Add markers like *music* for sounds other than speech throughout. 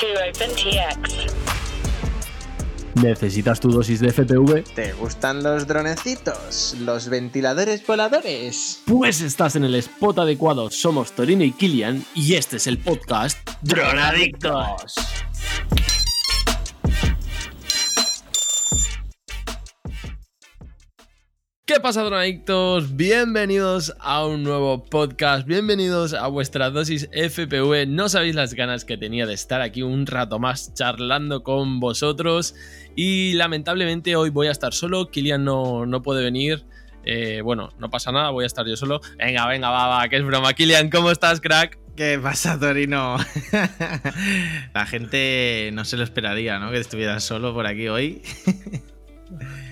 to OpenTX. ¿Necesitas tu dosis de FPV? ¿Te gustan los dronecitos? ¿Los ventiladores voladores? Pues estás en el spot adecuado. Somos Torino y Kilian y este es el podcast Dronadictos. ¿Qué pasa, dronadictos? Bienvenidos a un nuevo podcast, bienvenidos a vuestra dosis FPV. No sabéis las ganas que tenía de estar aquí un rato más charlando con vosotros y lamentablemente hoy voy a estar solo, Kilian no, no puede venir. Eh, bueno, no pasa nada, voy a estar yo solo. Venga, venga, va, va, que es broma. Kilian, ¿cómo estás, crack? ¿Qué pasa, Torino? *laughs* La gente no se lo esperaría, ¿no? Que estuvieras solo por aquí hoy. *laughs*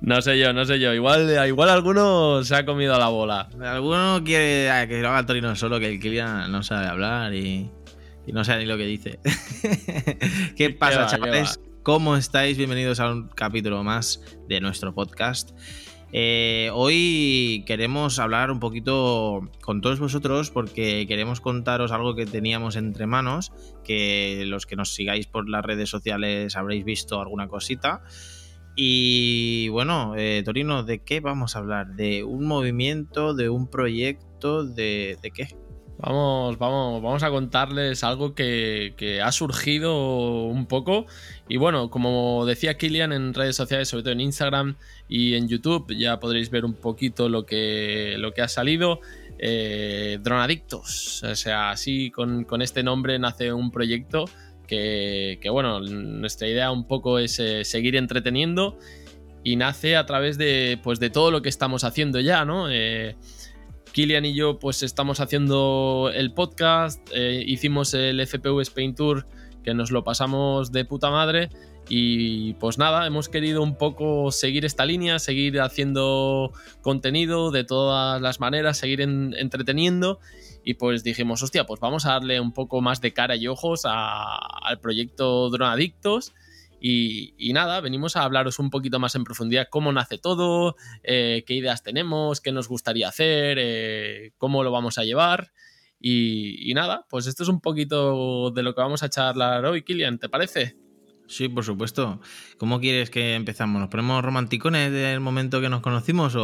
No sé yo, no sé yo. Igual, igual alguno se ha comido a la bola. Alguno quiere que lo haga Torino solo, que el Kilian no sabe hablar y, y no sabe ni lo que dice. *laughs* ¿Qué pasa, va, qué chavales? ¿Cómo estáis? Bienvenidos a un capítulo más de nuestro podcast. Eh, hoy queremos hablar un poquito con todos vosotros porque queremos contaros algo que teníamos entre manos, que los que nos sigáis por las redes sociales habréis visto alguna cosita. Y bueno, eh, Torino, ¿de qué vamos a hablar? ¿De un movimiento, de un proyecto, de, de qué? Vamos, vamos, vamos a contarles algo que, que, ha surgido un poco. Y bueno, como decía Kilian en redes sociales, sobre todo en Instagram y en YouTube, ya podréis ver un poquito lo que, lo que ha salido. Eh, Dronadictos. O sea, así con, con este nombre nace un proyecto que, bueno, nuestra idea un poco es eh, seguir entreteniendo y nace a través de, pues, de todo lo que estamos haciendo ya, ¿no? Eh, Kilian y yo pues estamos haciendo el podcast, eh, hicimos el FPV Spain Tour que nos lo pasamos de puta madre y pues nada, hemos querido un poco seguir esta línea, seguir haciendo contenido de todas las maneras, seguir en, entreteniendo y pues dijimos, hostia, pues vamos a darle un poco más de cara y ojos al proyecto Dronadictos. Y, y, nada, venimos a hablaros un poquito más en profundidad cómo nace todo, eh, qué ideas tenemos, qué nos gustaría hacer, eh, cómo lo vamos a llevar. Y, nada, pues esto es un poquito de lo que vamos a charlar hoy, Kilian, ¿te parece? Sí, por supuesto. ¿Cómo quieres que empezamos? ¿Nos ponemos romanticones del momento que nos conocimos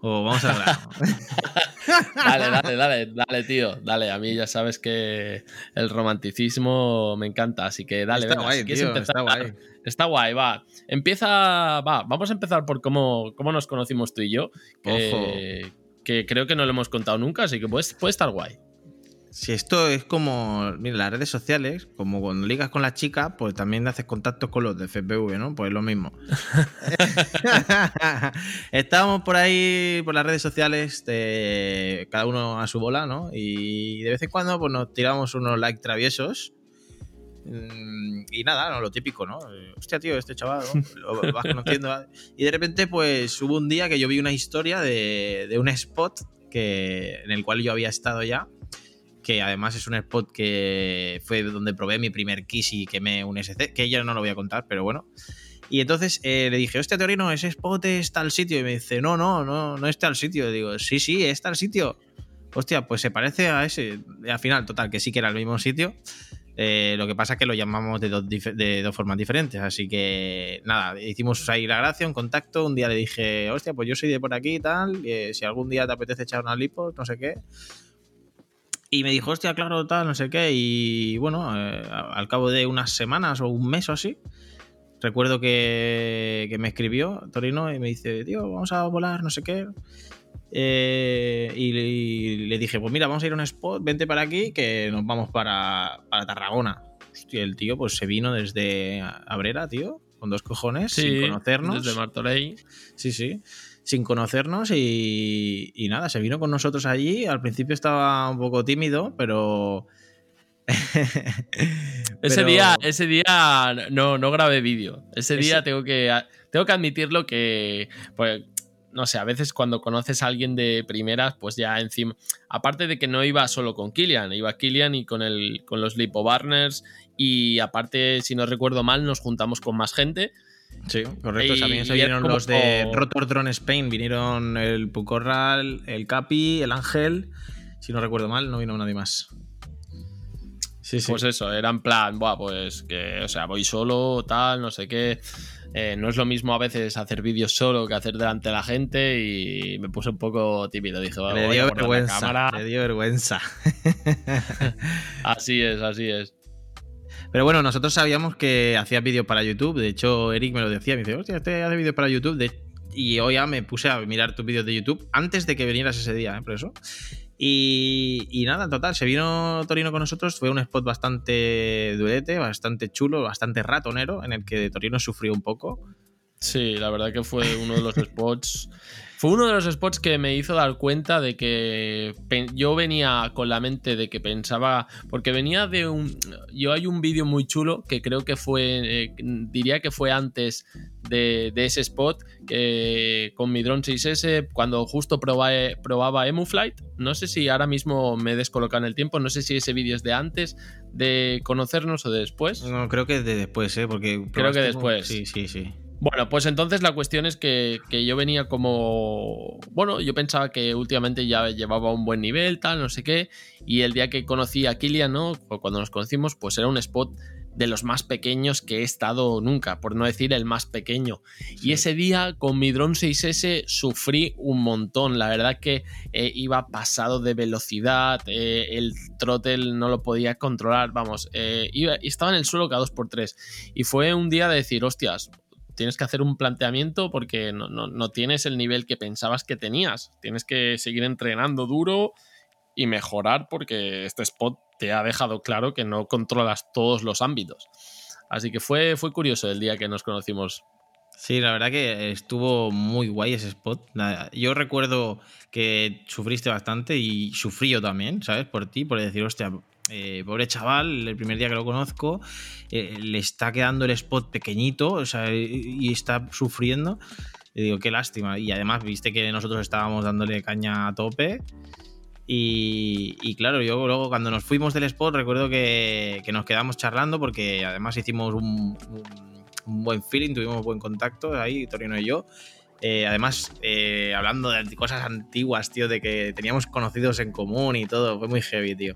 o vamos a hablar? *laughs* dale, dale, dale, dale, tío. Dale, a mí ya sabes que el romanticismo me encanta, así que dale, está venga, guay, si quieres tío, empezar. Está guay. Está guay, va. Empieza, va, vamos a empezar por cómo, cómo nos conocimos tú y yo. Que, que, creo que no lo hemos contado nunca, así que puede, puede estar guay. Si esto es como, mira, las redes sociales, como cuando ligas con la chica, pues también haces contactos con los de FPV, ¿no? Pues lo mismo. *laughs* *laughs* Estábamos por ahí, por las redes sociales, de, cada uno a su bola, ¿no? Y de vez en cuando pues nos tiramos unos likes traviesos. Mm, Y nada, no, lo típico, ¿no? Hostia, tío, este chaval, ¿no? *laughs* Lo vas conociendo. Y de repente, pues hubo un día que yo vi una historia de, de un spot que, en el cual yo había estado ya que además es un spot que fue donde probé mi primer Kiss y quemé un SC, que ya no lo voy a contar, pero bueno. Y entonces eh, le dije, hostia, Torino, ese spot es tal sitio. Y me dice, no, no, no, no es tal sitio. Y digo, sí, sí, es tal sitio. Hostia, pues se parece a ese. Y al final, total, que sí que era el mismo sitio. Eh, lo que pasa es que lo llamamos de dos, de dos, formas diferentes. Así que nada, hicimos ahí la gracia, un contacto. Un día le dije, hostia, pues yo soy de por aquí y tal. Si algún día te apetece echar una lipo, no sé qué. Y me dijo, hostia, claro, tal, no sé qué. Y bueno, eh, al cabo de unas semanas o un mes o así, recuerdo que, que, me escribió Torino y me dice, tío, vamos a volar, no sé qué. Eh, y, y, le dije, pues mira, vamos a ir a un spot, vente para aquí, que nos vamos para, para Tarragona. Hostia, el tío pues se vino desde Abrera, tío, con dos cojones, sí, sin conocernos. Desde Martorell. Sí, sí sin conocernos y, y, nada, se vino con nosotros allí. Al principio estaba un poco tímido, pero... *laughs* ese. Día, ese día no, no grabé vídeo. Ese, ese día tengo que, tengo que admitirlo que... Pues, no sé, a veces cuando conoces a alguien de primeras, pues ya encima. Aparte de que no iba solo con Killian, iba Killian y con, el, con los Lipo Barners. Y aparte, si no recuerdo mal, nos juntamos con más gente. Sí, correcto. Y, También se vinieron los de Rotor Drone Spain. Vinieron el Pucorral, el Capi, el Ángel. Si no recuerdo mal, no vino nadie más. Pues eso, era en plan, Buah, pues que, o sea, voy solo, tal, no sé qué. Eh, no es lo mismo a veces hacer vídeos solo que hacer delante de la gente y me puse un poco tímido. Dije, le dio vergüenza. Le dio vergüenza. así es, así es. Pero bueno, nosotros sabíamos que hacía vídeos para YouTube. De hecho, Eric me lo decía. Me dice, hostia, este hace vídeos para YouTube. Y hoy ya me puse a mirar tus vídeos de YouTube antes de que vinieras ese día, ¿eh? por eso. Y, nada, en total, se vino Torino con nosotros. Fue un spot bastante durete, bastante chulo, bastante ratonero, en el que Torino sufrió un poco. Sí, la verdad que fue uno de los *laughs* spots fue uno de los spots que me hizo dar cuenta de que yo venía con la mente de que pensaba, porque venía de un... Yo hay un vídeo muy chulo que creo que fue, eh, diría que fue antes de, ese spot, que con mi drone 6S, cuando justo probaba, probaba EmuFlight, no sé si ahora mismo me he descolocado en el tiempo, no sé si ese vídeo es de antes de conocernos o de después. No, creo que de después, ¿eh? Porque creo que después. Sí, sí, sí. Bueno, pues entonces la cuestión es que, yo venía como. Bueno, yo pensaba que últimamente ya llevaba un buen nivel, tal, no sé qué. Y el día que conocí a Kilian, ¿no? Cuando nos conocimos, pues era un spot de los más pequeños que he estado nunca, por no decir el más pequeño. Y ese día con mi drone 6S sufrí un montón. La verdad que eh, iba pasado de velocidad, eh, el throttle no lo podía controlar, vamos, eh, iba, estaba en el suelo cada 2x3. Y fue un día de decir, hostias, tienes que hacer un planteamiento porque no, tienes el nivel que pensabas que tenías. Tienes que seguir entrenando duro y mejorar porque este spot te ha dejado claro que no controlas todos los ámbitos. Así que fue, fue curioso el día que nos conocimos. Sí, la verdad que estuvo muy guay ese spot. Yo recuerdo que sufriste bastante y sufrí yo también, ¿sabes? Por ti, por decir, hostia, eh, pobre chaval, el primer día que lo conozco, eh, le está quedando el spot pequeñito o sea, y está sufriendo. Y digo, qué lástima. Y además, viste que nosotros estábamos dándole caña a tope. Y, claro, yo luego cuando nos fuimos del spot recuerdo que, nos quedamos charlando porque además hicimos un, buen feeling, tuvimos buen contacto ahí, Torino y yo. Eh, además, hablando de cosas antiguas, tío, de que teníamos conocidos en común y todo, fue muy heavy, tío.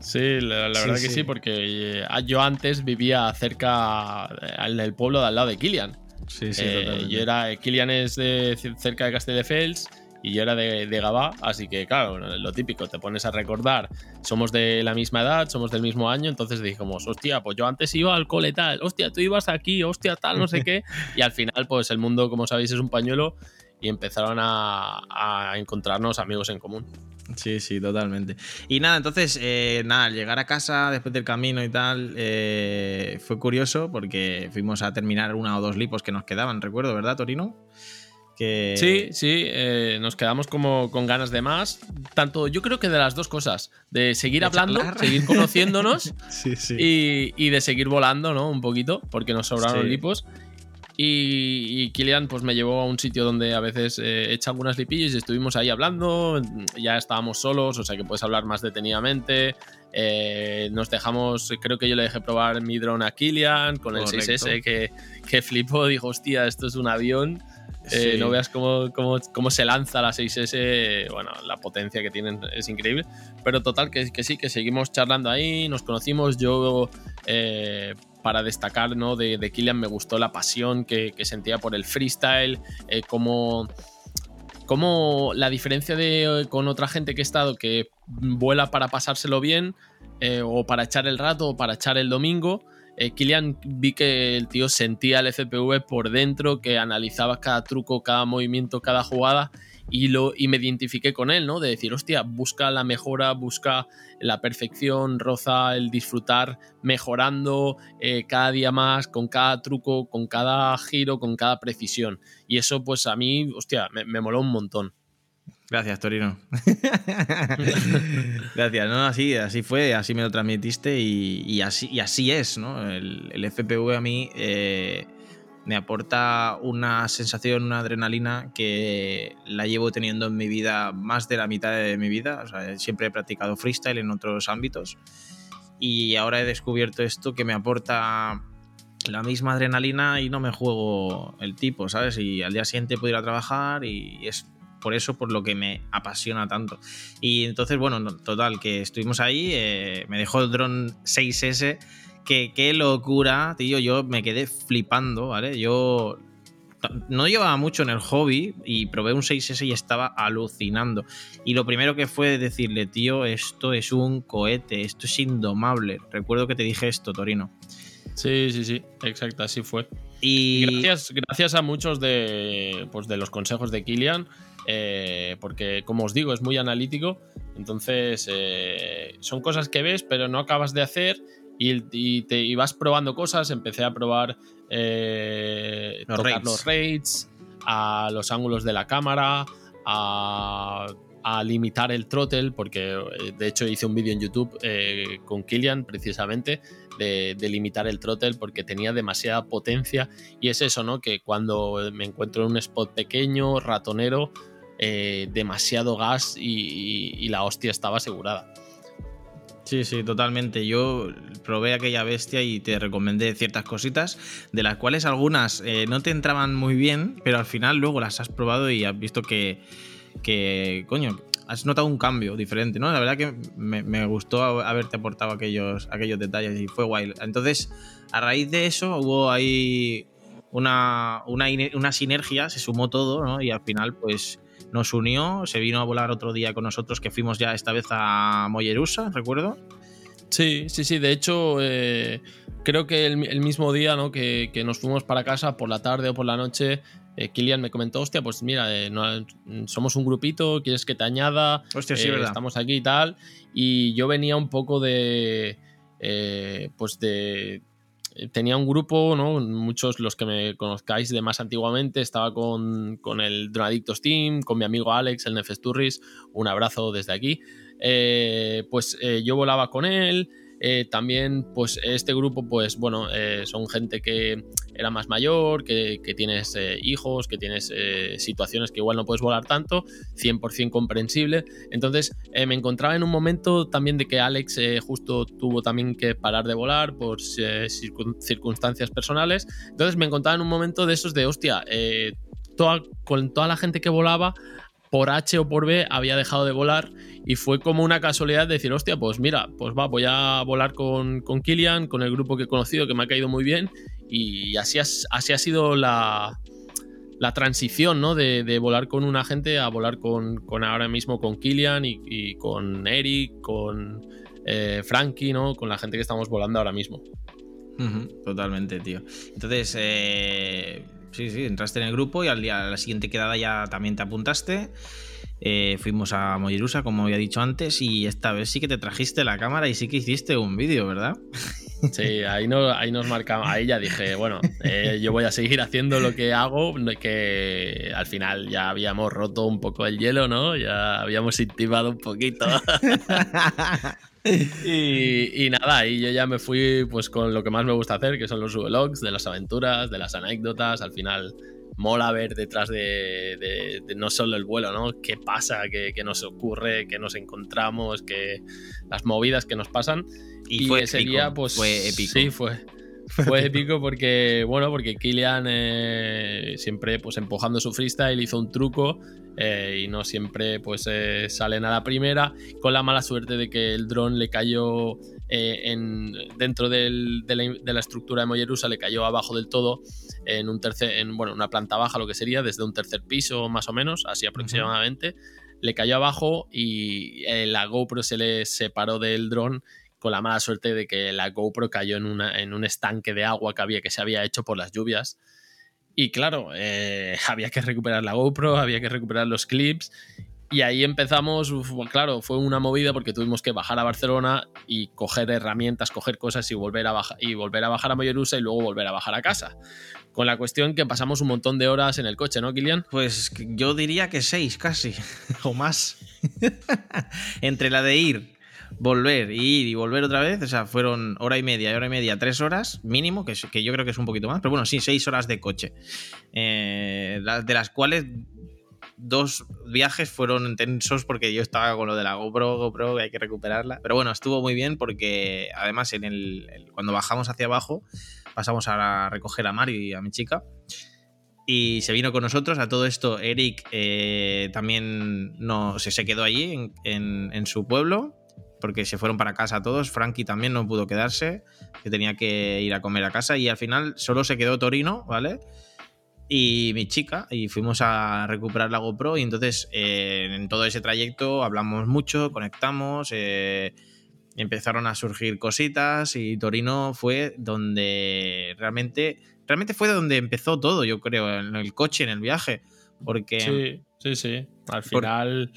Sí, la, verdad que sí, porque eh, yo antes vivía cerca, eh, en el pueblo de al lado de Kilian. Sí, sí, eh, yo era, Kilian es de cerca de Castelldefels y yo era de, de Gabá, así que claro, lo típico, te pones a recordar, somos de la misma edad, somos del mismo año, entonces dijimos, hostia, pues yo antes iba al cole tal, hostia, tú ibas aquí, hostia, tal, no sé qué, *laughs* y al final, pues el mundo, como sabéis, es un pañuelo y empezaron a, a encontrarnos amigos en común. Sí, sí, totalmente. Y nada, entonces, eh, nada, llegar a casa después del camino y tal, eh, fue curioso porque fuimos a terminar una o dos lipos que nos quedaban, recuerdo, ¿verdad, Torino? Que... Sí, sí, eh, nos quedamos como con ganas de más. Tanto yo creo que de las dos cosas, de seguir hablando, seguir conociéndonos *laughs* Y, de seguir volando, ¿no? Un poquito, porque nos sobraron lipos. Y, y, Kilian pues me llevó a un sitio donde a veces eh, echa algunas lipillas y estuvimos ahí hablando, ya estábamos solos, o sea que puedes hablar más detenidamente. Eh, nos dejamos, creo que yo le dejé probar mi drone a Kilian con el 6S que, que flipó, dijo, hostia, esto es un avión. Eh, no veas cómo, cómo, se lanza la 6S, bueno, la potencia que tienen es increíble. Pero total, que, que sí, que seguimos charlando ahí, nos conocimos. Yo para destacar ¿no? de, de Killian me gustó la pasión que, sentía por el freestyle, eh, como, la diferencia de con otra gente que he estado que vuela para pasárselo bien eh, o para echar el rato o para echar el domingo. Eh, Kilian vi que el tío sentía el FPV por dentro, que analizaba cada truco, cada movimiento, cada jugada y, lo, y me identifiqué con él, ¿no? De decir, hostia, busca la mejora, busca la perfección, roza el disfrutar mejorando eh, cada día más, con cada truco, con cada giro, con cada precisión. Y eso, pues a mí, hostia, me, moló un montón. Gracias, Torino. *laughs* Gracias, ¿no? Así, así fue, así me lo transmitiste y, así, y así es, ¿no? El, el FPV a mí... Eh, me aporta una sensación, una adrenalina que la llevo teniendo en mi vida más de la mitad de mi vida. siempre he practicado freestyle en otros ámbitos y ahora he descubierto esto que me aporta la misma adrenalina y no me juego el tipo, ¿sabes? Y al día siguiente puedo ir a trabajar y es por eso por lo que me apasiona tanto. Y entonces, bueno, total, que estuvimos ahí, eh, me dejó el dron 6S, que qué locura, tío, yo me quedé flipando, ¿vale? Yo no llevaba mucho en el hobby y probé un 6S y estaba alucinando. Y lo primero que fue decirle, tío, esto es un cohete, esto es indomable. Recuerdo que te dije esto, Torino. Sí, sí, sí, exacto, así fue. Y, gracias, gracias a muchos de, pues, de los consejos de Kilian, eh, porque como os digo, es muy analítico, entonces eh, son cosas que ves pero no acabas de hacer y, te, vas probando cosas, empecé a probar eh, los, tocar los rates, a los ángulos de la cámara, a, limitar el throttle, porque eh, de hecho hice un vídeo en YouTube eh, con Killian precisamente de, limitar el throttle porque tenía demasiada potencia. Y es eso, ¿no? Que cuando me encuentro en un spot pequeño, ratonero, demasiado gas y la hostia estaba asegurada. Sí, sí, totalmente. Yo probé aquella bestia y te recomendé ciertas cositas, de las cuales algunas eh, no te entraban muy bien, pero al final luego las has probado y has visto que, que coño, has notado un cambio diferente, ¿no? La verdad que me, gustó haberte aportado aquellos, aquellos detalles y fue guay. Entonces, a raíz de eso hubo ahí una, una, una sinergia, se sumó todo, ¿no? Y al final, pues nos unió, se vino a volar otro día con nosotros, que fuimos ya esta vez a Mollerusa, recuerdo. Sí, sí, sí. De hecho, eh, creo que el, mismo día ¿no? que, nos fuimos para casa, por la tarde o por la noche, eh, Kilian me comentó, hostia, pues mira, eh, somos un grupito, quieres que te añada, hostia, sí, verdad. estamos aquí y tal. Y yo venía un poco de, pues de, tenía un grupo, ¿no? Muchos los que me conozcáis de más antiguamente, estaba con, con el Dronadictos Team, con mi amigo Alex, el Nefesturris, un abrazo desde aquí. Eh, pues eh, yo volaba con él, eh, también, pues este grupo, pues bueno, eh, son gente que era más mayor, que, tienes eh, hijos, que tienes situaciones que igual no puedes volar tanto, 100% comprensible. Entonces me encontraba en un momento también de que Alex justo tuvo también que parar de volar por circunstancias personales. Entonces me encontraba en un momento de esos de, hostia, con toda la gente que volaba por H o por B había dejado de volar y fue como una casualidad de decir, hostia, pues mira, pues va, voy a volar con, con Kilian, con el grupo que he conocido, que me ha caído muy bien y así, así ha sido la, la transición, ¿no? De, volar con una gente a volar con, ahora mismo con Kilian y, con Eric, con eh, Frankie, ¿no? Con la gente que estamos volando ahora mismo. totalmente, tío. Entonces, eh, Sí, sí, entraste en el grupo y al día, a la siguiente quedada ya también te apuntaste. Eh, fuimos a Mollerusa, como había dicho antes, y esta vez sí que te trajiste la cámara y sí que hiciste un vídeo, ¿verdad? *laughs* Sí, ahí, no, ahí nos marcamos, ahí ya dije, bueno, eh, yo voy a seguir haciendo lo que hago, que al final ya habíamos roto un poco el hielo, ¿no? Ya habíamos intimado un poquito. *laughs* y, nada, y yo ya me fui pues con lo que más me gusta hacer, que son los vlogs, de las aventuras, de las anécdotas. Al final mola ver detrás de, no solo el vuelo, ¿no? ¿Qué pasa? ¿Qué, nos ocurre? ¿Qué nos encontramos? ¿Qué, las movidas que nos pasan. Y, fue ese día, pues. Fue épico. Sí, fue. *laughs* Fue épico porque, bueno, porque Kilian eh, siempre pues empujando su freestyle hizo un truco eh, y no siempre pues eh, salen a la primera con la mala suerte de que el dron le cayó en, dentro de, la, estructura de Mollerusa, le cayó abajo del todo en un tercer, en bueno, una planta baja lo que sería, desde un tercer piso más o menos, así aproximadamente. Le cayó abajo y la GoPro se le separó del dron con la mala suerte de que la GoPro cayó en, una, en un estanque de agua que, había, que se había hecho por las lluvias. Y claro, eh, *laughs* había que recuperar la GoPro, había que recuperar los clips. Y ahí empezamos, claro, fue una movida porque tuvimos que bajar a Barcelona y coger herramientas, coger cosas y volver a, bajar, y volver a bajar a Mollerusa y luego volver a bajar a casa. Con la cuestión que pasamos un montón de horas en el coche, ¿no, Kilian? Pues yo diría que seis casi, *laughs* o más. *laughs* Entre la de ir, volver, ir y volver otra vez, o sea, fueron hora y media, hora y media, tres horas mínimo, que, que yo creo que es un poquito más, pero bueno, sí, seis horas de coche. Eh, de las cuales dos viajes fueron tensos porque yo estaba con lo de la GoPro, GoPro, que hay que recuperarla. Pero bueno, estuvo muy bien porque además en el, cuando bajamos hacia abajo pasamos a recoger a Mario y a mi chica y se vino con nosotros. A todo esto, Eric eh, también no, se, se quedó allí en, en, su pueblo, porque se fueron para casa todos. Frankie también no pudo quedarse, que tenía que ir a comer a casa. Y al final solo se quedó Torino, ¿vale? Y mi chica, y fuimos a recuperar la GoPro. Y entonces, eh, en todo ese trayecto, hablamos mucho, conectamos. Eh, empezaron a surgir cositas y Torino fue donde realmente realmente fue donde empezó todo, yo creo, en el coche, en el viaje. Porque. Sí, sí, sí. Al final,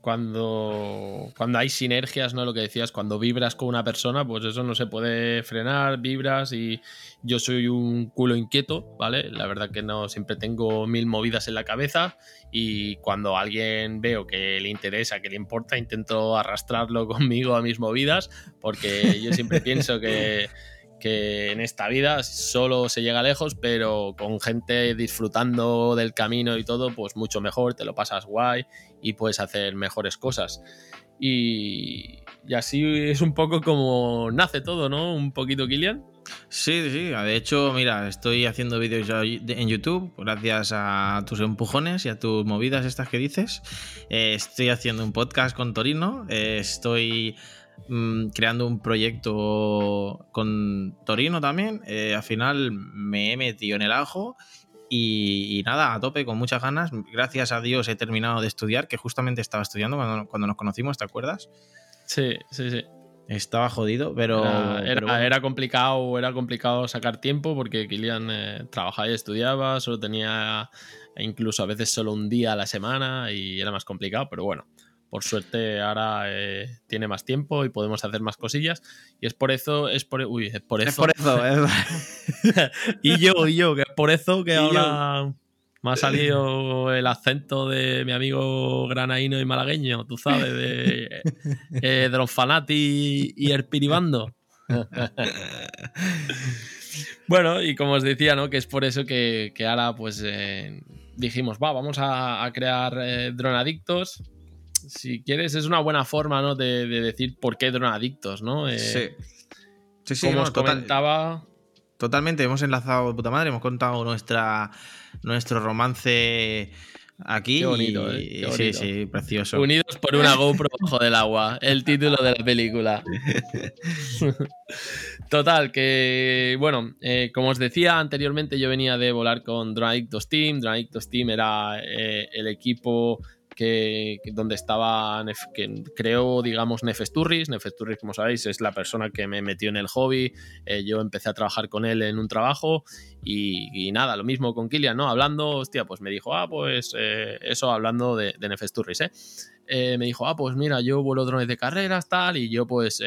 cuando, cuando hay sinergias, ¿no? Lo que decías, cuando vibras con una persona, pues eso no se puede frenar, vibras y yo soy un culo inquieto, ¿vale? La verdad que no siempre tengo mil movidas en la cabeza y cuando alguien veo que le interesa, que le importa, intento arrastrarlo *laughs* conmigo a mis movidas porque yo siempre pienso que que en esta vida solo se llega lejos, pero con gente disfrutando del camino y todo, pues mucho mejor, te lo pasas guay y puedes hacer mejores cosas. Y, así es un poco como nace todo, ¿no? Un poquito, Kilian. Sí, sí, de hecho, mira, estoy haciendo vídeos en YouTube gracias a tus empujones y a tus movidas estas que dices. Eh, estoy haciendo un podcast con Torino, eh, estoy Mm, creando un proyecto con Torino también. Eh, al final me he metido en el ajo y, nada, a tope, con muchas ganas. Gracias a Dios he terminado de estudiar, que justamente estaba estudiando cuando, nos conocimos, ¿te acuerdas? Sí, sí, sí. Estaba jodido, pero era, complicado, era complicado sacar tiempo porque Kilian eh, trabajaba y estudiaba, solo tenía incluso a veces solo un día a la semana y era más complicado, pero bueno, por suerte ahora eh, tiene más tiempo y podemos hacer más cosillas. Y es por eso, es por, uy, es por eso. Es por *laughs* eso, y yo, y yo, que es por eso que ahora me ha salido el acento de mi amigo granaíno y malagueño, tú sabes, de, *laughs* eh, de los fanati y el piribando. bueno, y como os decía, ¿no? Que es por eso que, ahora, pues, eh, dijimos, va, vamos a, crear dronadictos si quieres, es una buena forma, ¿no? De, decir por qué dronadictos, ¿no? Eh, sí. Sí, sí, como os comentaba. Totalmente, hemos enlazado de puta madre, hemos contado nuestra, nuestro romance aquí. Qué bonito, ¿eh? Sí, sí, precioso. Unidos por una GoPro bajo del agua, el *laughs* título de la película. *laughs* Total, que bueno, eh, como os decía anteriormente, yo venía de volar con Dronadictos Team. Dronadictos Team era eh, el equipo que, donde estaba, que creo, digamos, Nefesturris. Nefesturris, como sabéis, es la persona que me metió en el hobby. Eh, yo empecé a trabajar con él en un trabajo y, nada, lo mismo con Kilian, ¿no? Hablando, hostia, pues me dijo, ah, pues eh, eso hablando de, de Nefesturris, ¿eh? ¿eh? Me dijo, ah, pues mira, yo vuelo drones de carreras, tal, y yo pues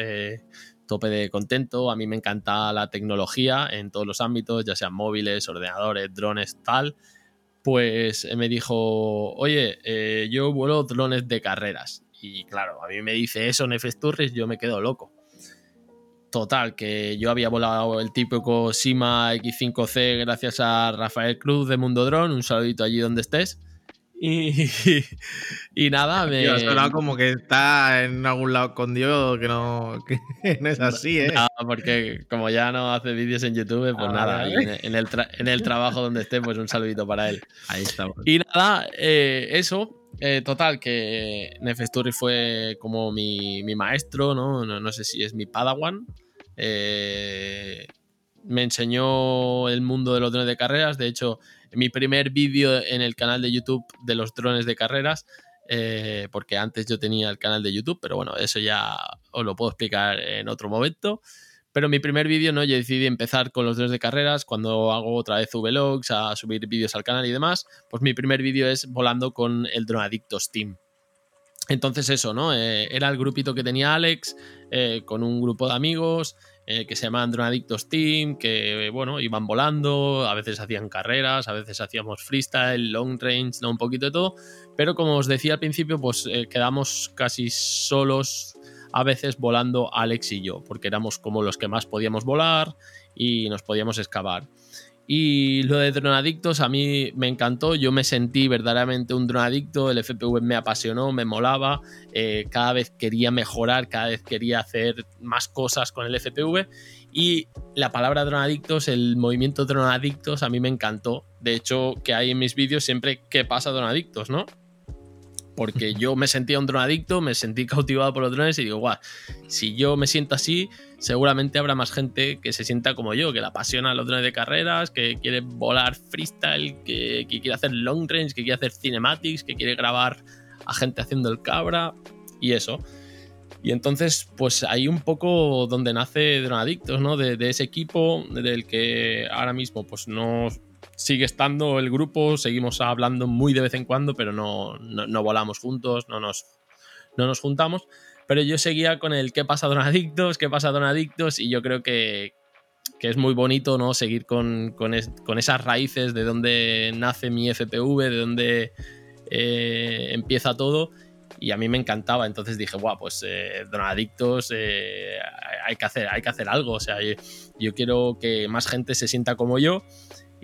tope de contento. A mí me encanta la tecnología en todos los ámbitos, ya sean móviles, ordenadores, drones, tal pues eh, me dijo, oye, eh, yo vuelo drones de carreras. Y claro, a mí me dice eso Nefes Turris, yo me quedo loco. Total, que yo había volado el típico Sima X5C gracias a Rafael Cruz de Mundo Drone. Un saludito allí donde estés. Y, *laughs* y nada, me. sonado como que está en algún lado con Dios, que no, *laughs* no es así, ¿eh? porque como ya no hace vídeos en YouTube, pues ah, nada, en, el en, el trabajo donde esté, pues un saludito para él. Ahí estamos. Y nada, eh, eso. Eh, total, que Nefesturi fue como mi, mi maestro, ¿no? ¿no? ¿no? sé si es mi padawan. Eh, me enseñó el mundo de los drones de carreras. De hecho, mi primer vídeo en el canal de YouTube de los drones de carreras, eh, porque antes yo tenía el canal de YouTube, pero bueno, eso ya os lo puedo explicar en otro momento. Pero mi primer vídeo, ¿no? Yo decidí empezar con los drones de carreras. Cuando hago otra vez vlogs, a subir vídeos al canal y demás, pues mi primer vídeo es volando con el Dronadictos Team. Entonces eso, ¿no? Eh, era el grupito que tenía Alex, eh, con un grupo de amigos, eh, que se llamaban Dronadictos Team, que bueno, iban volando, a veces hacían carreras, a veces hacíamos freestyle, long range, ¿no? un poquito de todo, pero como os decía al principio, pues eh, quedamos casi solos a veces volando Alex y yo, porque éramos como los que más podíamos volar y nos podíamos excavar. Y lo de dronadictos a mí me encantó, yo me sentí verdaderamente un dronadicto, el FPV me apasionó, me molaba, eh, cada vez quería mejorar, cada vez quería hacer más cosas con el FPV y la palabra dronadictos, el movimiento dronadictos a mí me encantó. De hecho, que hay en mis vídeos siempre qué pasa Adictos, ¿no? Porque yo me sentía un dronadicto, me sentí *laughs* cautivado por los drones y digo, guau, si yo me siento así, seguramente habrá más gente que se sienta como yo, que le apasiona los drones de carreras, que quiere volar freestyle, que, que quiere hacer long range, que quiere hacer cinematics, que quiere grabar a gente haciendo el cabra y eso. Y entonces, pues ahí un poco donde nace Dronadictos, ¿no? De, ese equipo del que ahora mismo pues no sigue estando el grupo, seguimos hablando muy de vez en cuando, pero no, no, volamos juntos, no nos, no nos juntamos. Pero yo seguía con el qué pasa Dronadictos, qué pasa Dronadictos, y yo creo que, que es muy bonito, ¿no? Seguir con, con, con, esas raíces de donde nace mi FPV, de donde eh, empieza todo y a mí me encantaba. Entonces dije, guau, pues eh, Donadictos, eh, hay, que hacer, hay que hacer algo. O sea, yo, quiero que más gente se sienta como yo.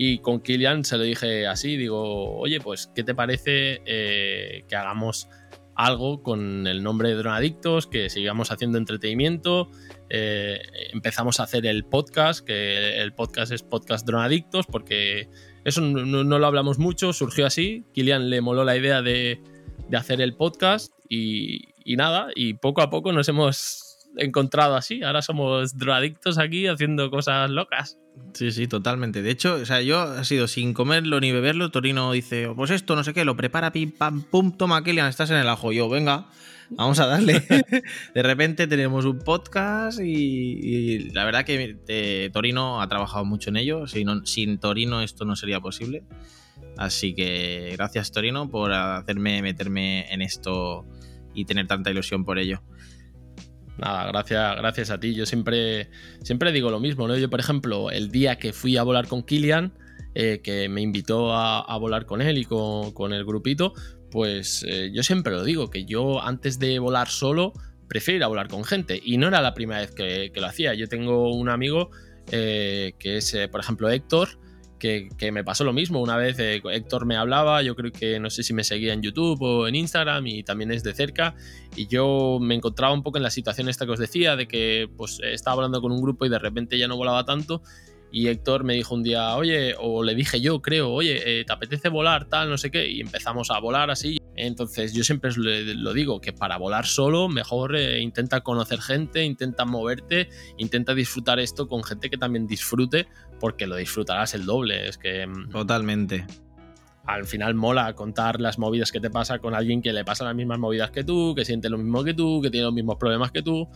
Y con Kilian se lo dije así, digo, oye, pues, ¿qué te parece eh, que hagamos algo con el nombre de Dronadictos, que sigamos haciendo entretenimiento? empezamos a hacer el podcast, que el podcast es Podcast Dronadictos, porque eso no, no lo hablamos mucho, surgió así. Kilian le moló la idea de, de hacer el podcast y, nada, y poco a poco nos hemos encontrado así. Ahora somos drogadictos aquí haciendo cosas locas. Sí, sí, totalmente. De hecho, o sea, yo ha sido sin comerlo ni beberlo. Torino dice, pues esto, no sé qué, lo prepara, pim, pam, pum, toma, Kilian, estás en el ajo. Yo, venga, vamos a darle. *laughs* de repente tenemos un podcast y, la verdad que eh, Torino ha trabajado mucho en ello. Sin, sin Torino esto no sería posible. Así que gracias Torino por hacerme meterme en esto y tener tanta ilusión por ello. Nada, gracias, gracias a ti. Yo siempre, siempre digo lo mismo, ¿no? Yo, por ejemplo, el día que fui a volar con Kilian, eh, que me invitó a, volar con él y con, el grupito, pues eh, yo siempre lo digo, que yo antes de volar solo, prefiero ir a volar con gente. Y no era la primera vez que, lo hacía. Yo tengo un amigo eh, que es, por ejemplo, Héctor, que, me pasó lo mismo. Una vez eh, Héctor me hablaba, yo creo que no sé si me seguía en YouTube o en Instagram y también es de cerca. Y yo me encontraba un poco en la situación esta que os decía, de que pues estaba hablando con un grupo y de repente ya no volaba tanto. Y Héctor me dijo un día, oye, o le dije yo, creo, oye, eh, ¿te apetece volar tal, no sé qué? Y empezamos a volar así. Entonces yo siempre lo digo, que para volar solo mejor eh, intenta conocer gente, intenta moverte, intenta disfrutar esto con gente que también disfrute, porque lo disfrutarás el doble. Es que... Mm, Totalmente al final mola contar las movidas que te pasa con alguien que le pasa las mismas movidas que tú, que siente lo mismo que tú, que tiene los mismos problemas que tú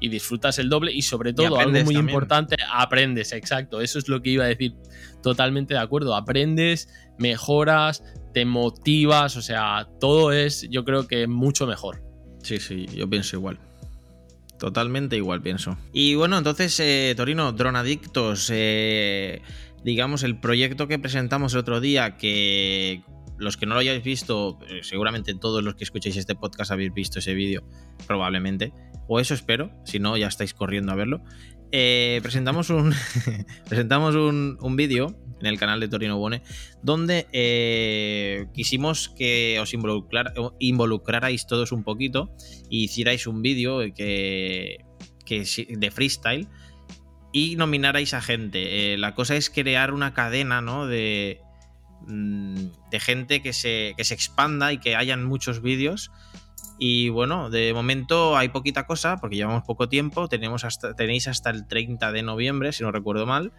y disfrutas el doble y sobre todo algo muy importante, aprendes, exacto, eso es lo que iba a decir, totalmente de acuerdo, aprendes, mejoras, te motivas, o sea, todo es yo creo que mucho mejor. Sí, sí, yo pienso igual. Totalmente igual pienso. Y bueno, entonces, eh, Torino, Dronadictos, eh, digamos, el proyecto que presentamos el otro día, que los que no lo hayáis visto, eh, seguramente todos los que escuchéis este podcast habéis visto ese vídeo, probablemente, o eso espero, si no ya estáis corriendo a verlo. Eh, presentamos un, *laughs* presentamos un, vídeo en el canal de Torino Bone donde eh, quisimos que os involucrarais todos un poquito e hicierais un vídeo que, que, de freestyle y nominarais a gente. Eh, la cosa es crear una cadena, ¿no? De, mm, de gente que se, que se expanda y que hayan muchos vídeos. Y bueno, de momento hay poquita cosa porque llevamos poco tiempo. Tenemos hasta, tenéis hasta el 30 de noviembre, si no recuerdo mal.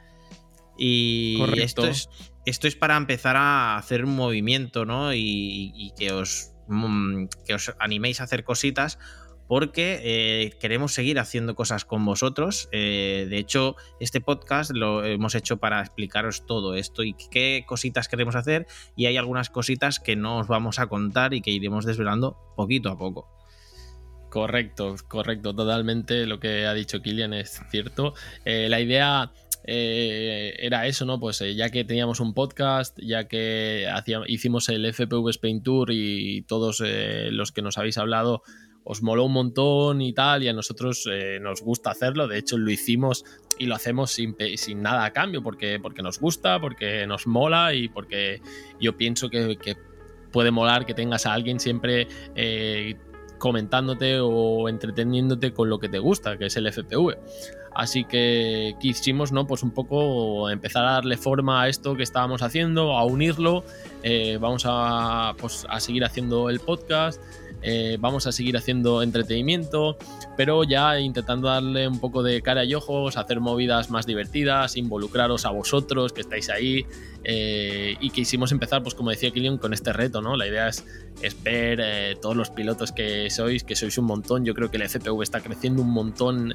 Y esto es, esto es para empezar a hacer un movimiento, ¿no? Y, y que, os, mm, que os animéis a hacer cositas porque eh, queremos seguir haciendo cosas con vosotros. Eh, de hecho, este podcast lo hemos hecho para explicaros todo esto y qué cositas queremos hacer y hay algunas cositas que no os vamos a contar y que iremos desvelando poquito a poco. Correcto, correcto, totalmente lo que ha dicho Kilian es cierto. Eh, la idea era eso, ¿no? Pues ya que teníamos un podcast, ya que hicimos el FPV Spain Tour y todos los que nos habéis hablado os moló un montón y tal, y a nosotros eh, nos gusta hacerlo, de hecho lo hicimos y lo hacemos sin, sin nada a cambio, porque, porque nos gusta, porque nos mola y porque yo pienso que, puede molar que tengas a alguien siempre... Eh, comentándote o entreteniéndote con lo que te gusta, que es el FPV. Así que quisimos, ¿no? Pues un poco empezar a darle forma a esto que estábamos haciendo, a unirlo. Eh, vamos a, pues, a seguir haciendo el podcast. Eh, vamos a seguir haciendo entretenimiento, pero ya intentando darle un poco de cara y ojos, hacer movidas más divertidas, involucraros a vosotros que estáis ahí eh, y quisimos empezar, pues como decía Kilian, con este reto, ¿no? La idea es, ver eh, todos los pilotos que sois, que sois un montón. Yo creo que el FPV está creciendo un montón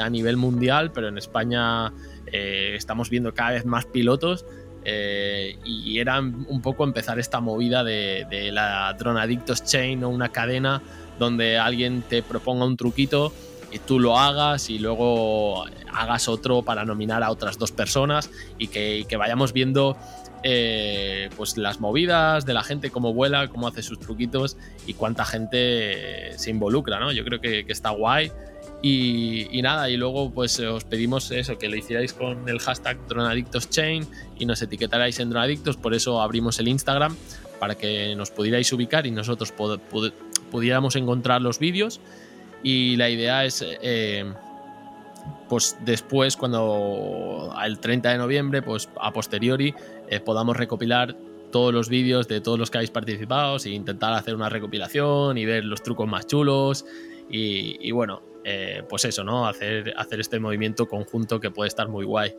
a nivel mundial, pero en España estamos viendo cada vez más pilotos. Eh, y era un poco empezar esta movida de, la Drone Addictos Chain o una cadena donde alguien te proponga un truquito y tú lo hagas y luego hagas otro para nominar a otras dos personas y que, vayamos viendo eh, pues las movidas de la gente, cómo vuela, cómo hace sus truquitos y cuánta gente se involucra, ¿no? Yo creo que, que está guay y, nada, y luego pues os pedimos eso, que lo hicierais con el hashtag DroneAddictosChain y nos etiquetarais en DroneAddictos, por eso abrimos el Instagram para que nos pudierais ubicar y nosotros pudiéramos encontrar los vídeos. Y la idea es, eh, pues después, cuando el 30 de noviembre, pues a posteriori, eh, podamos recopilar todos los vídeos de todos los que habéis participado e intentar hacer una recopilación y ver los trucos más chulos. y bueno, eh, pues eso, ¿no? Hacer, hacer este movimiento conjunto que puede estar muy guay.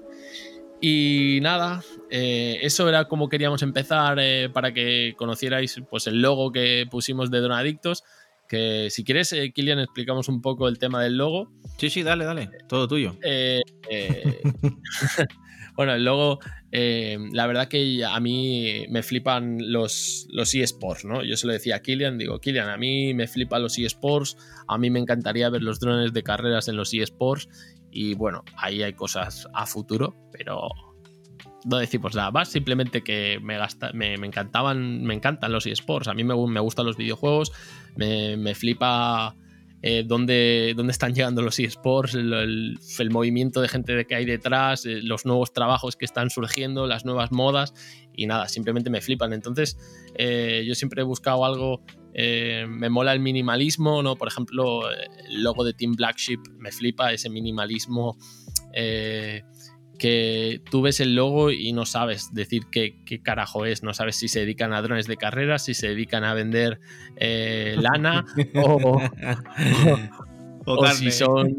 Y nada, eh, eso era como queríamos empezar eh, para que conocierais pues, el logo que pusimos de Donadictos. Que si quieres, Kilian, explicamos un poco el tema del logo. Sí, sí, dale, dale, todo tuyo. *laughs* bueno, el logo eh, la verdad que a mí me flipan los, los eSports, ¿no? Yo se lo decía a Kilian, digo, Kilian, a mí me flipan los eSports, a mí me encantaría ver los drones de carreras en los eSports y bueno, ahí hay cosas a futuro, pero no decimos nada más, simplemente que me, me, encantaban, me encantan los eSports, a mí me, me gustan los videojuegos, me, me flipa eh, dónde, están llegando los eSports, el, movimiento de gente que hay detrás, eh, los nuevos trabajos que están surgiendo, las nuevas modas y nada, simplemente me flipan. Entonces, eh, yo siempre he buscado algo, me mola el minimalismo, ¿no? Por ejemplo, el logo de Team Black Sheep me flipa, ese minimalismo que tú ves el logo y no sabes decir qué, carajo es, no sabes si se dedican a drones de carrera, si se dedican a vender eh, lana *laughs* o, si son,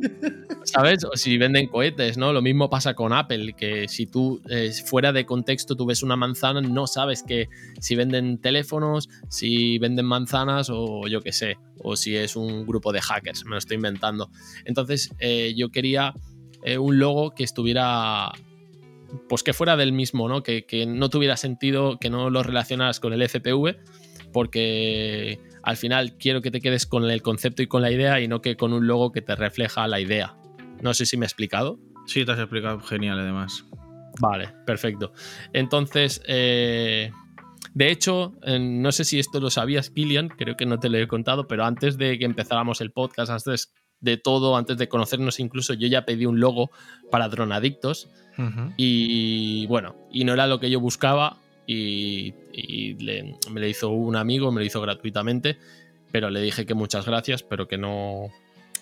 ¿sabes? O si venden cohetes, ¿no? Lo mismo pasa con Apple, que si tú eh, fuera de contexto tú ves una manzana, no sabes que si venden teléfonos, si venden manzanas o yo qué sé, o si es un grupo de hackers, me lo estoy inventando. Entonces eh, yo quería eh, un logo que estuviera pues que fuera del mismo, ¿no? Que, no tuviera sentido que no lo relacionaras con el FPV, porque al final quiero que te quedes con el concepto y con la idea y no que con un logo que te refleja la idea. No sé si me he explicado. Sí, te has explicado genial además. Vale, perfecto. Entonces, eh, de hecho, no sé si esto lo sabías, Kilian, creo que no te lo he contado, pero antes de que empezáramos el podcast, antes de todo, antes de conocernos incluso, yo ya pedí un logo para Dronadictos y bueno, y no era lo que yo buscaba y, me le hizo un amigo, me lo hizo gratuitamente, pero le dije que muchas gracias, pero que no,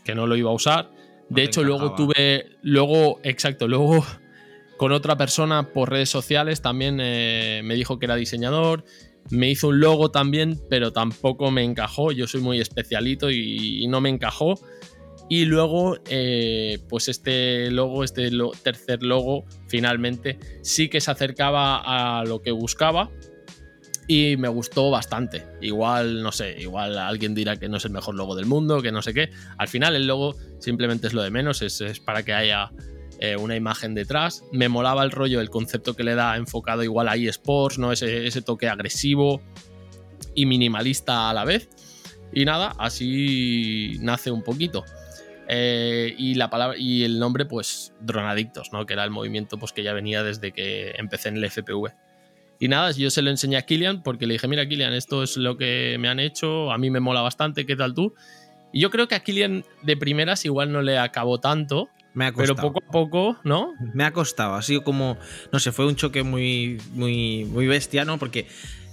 que no lo iba a usar. De hecho, luego tuve, luego, exacto, luego *laughs* con otra persona por redes sociales también eh, me dijo que era diseñador me hizo un logo también, pero tampoco me encajó. Yo soy muy especialito y, no me encajó. Y luego, eh, pues este logo, este tercer logo, finalmente sí que se acercaba a lo que buscaba y me gustó bastante. Igual, no sé, igual alguien dirá que no es el mejor logo del mundo, que no sé qué. Al final el logo simplemente es lo de menos, es, para que haya eh, una imagen detrás. Me molaba el rollo, el concepto que le da enfocado igual a eSports, ¿no? Ese, ese toque agresivo y minimalista a la vez. Y nada, así nace un poquito. Eh, y la palabra y el nombre, pues, Dronadictos, ¿no? Que era el movimiento pues, que ya venía desde que empecé en el FPV. Y nada, yo se lo enseñé a Kilian porque le dije, mira Kilian, esto es lo que me han hecho, a mí me mola bastante, ¿qué tal tú? Y yo creo que a Kilian de primeras igual no le acabó tanto, Me ha costado. Pero poco a poco, ¿no? Me ha costado. Ha sido como. No sé, fue un choque muy, muy, muy bestia, ¿no? Porque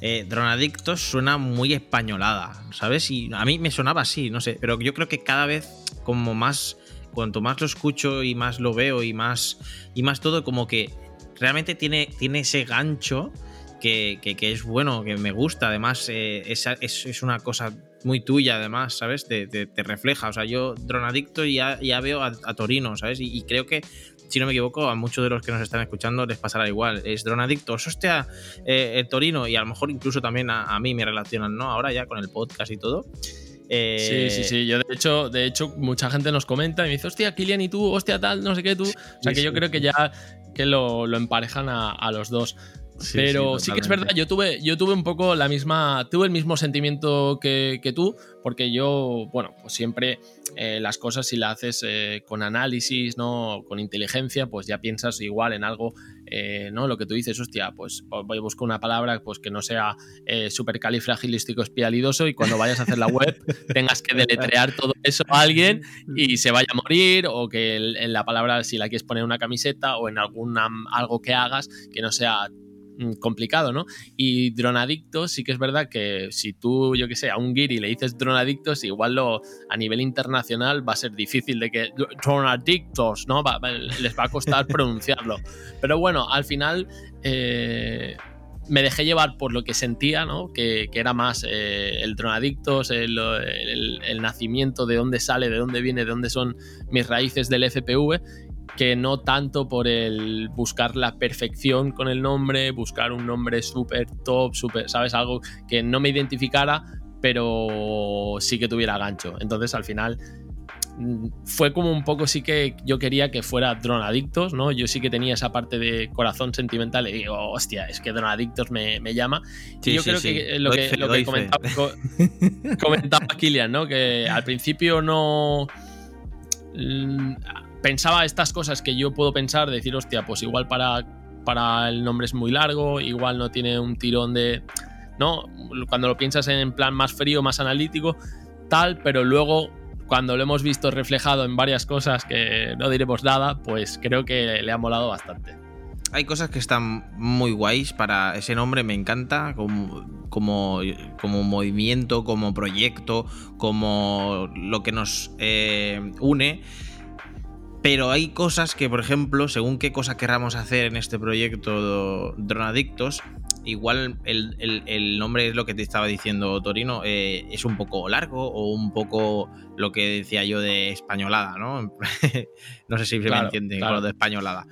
eh, Dronadictos suena muy españolada, ¿sabes? Y a mí me sonaba así, no sé. Pero yo creo que cada vez, como más. Cuanto más lo escucho y más lo veo y más. Y más todo, como que realmente tiene, tiene ese gancho que, que, es bueno, que me gusta. Además, eh, es, una cosa muy tuya, además, ¿sabes? Te, te, refleja. O sea, yo, Dronadicto, ya, ya veo a, Torino, ¿sabes? Y, creo que, si no me equivoco, a muchos de los que nos están escuchando les pasará igual. Es Dronadicto, hostia, eh, el Torino, y a lo mejor incluso también a, a, mí me relacionan, ¿no? Ahora ya con el podcast y todo. Sí, sí, sí. Yo de hecho, de hecho, mucha gente nos comenta y me dice, hostia, Kilian y tú, hostia, tal, no sé qué tú. O sea que yo creo que ya que lo, lo emparejan a, a, los dos. Pero sí, que es verdad, yo tuve, yo tuve un poco la misma, tuve el mismo sentimiento que, que tú, porque yo, bueno, pues siempre eh, las cosas si las haces eh, con análisis, ¿no? Con inteligencia, pues ya piensas igual en algo, eh, ¿no? Lo que tú dices, hostia, pues voy a buscar una palabra pues que no sea eh, supercalifragilístico espialidoso y cuando vayas a hacer la web *laughs* tengas que deletrear todo eso a alguien y se vaya a morir o que en la palabra si la quieres poner en una camiseta o en alguna algo que hagas que no sea complicado, ¿no? Y dronadictos, sí que es verdad que si tú, yo que sé, a un guiri le dices dronadictos, igual lo, a nivel internacional va a ser difícil de que dronadictos, ¿no? les va a costar *laughs* pronunciarlo. Pero bueno, al final eh, me dejé llevar por lo que sentía, ¿no? Que, era más eh, el dronadictos, el, el, nacimiento, de dónde sale, de dónde viene, de dónde son mis raíces del FPV que no tanto por el buscar la perfección con el nombre, buscar un nombre súper top, súper, ¿sabes? Algo que no me identificara, pero sí que tuviera gancho. Entonces al final mm, fue como un poco sí que yo quería que fuera Dronadictos, ¿no? Yo sí que tenía esa parte de corazón sentimental y digo, hostia, es que Dronadictos me, me llama. y yo creo que lo que, lo que comentaba, *laughs* comentaba Kilian, ¿no? Que al principio no mm, pensaba estas cosas que yo puedo pensar, decir, hostia, pues igual para, para el nombre es muy largo, igual no tiene un tirón de... ¿No? Cuando lo piensas en plan más frío, más analítico, tal, pero luego cuando lo hemos visto reflejado en varias cosas que no diremos nada, pues creo que le ha molado bastante. Hay cosas que están muy guays para ese nombre, me encanta, como, como, como movimiento, como proyecto, como lo que nos eh, une. Pero hay cosas que, por ejemplo, según qué cosa querramos hacer en este proyecto Dronadictos, igual el, nombre es lo que te estaba diciendo Torino, eh, es un poco largo o un poco lo que decía yo de españolada, ¿no? *laughs* no sé si se me entiende lo de españolada.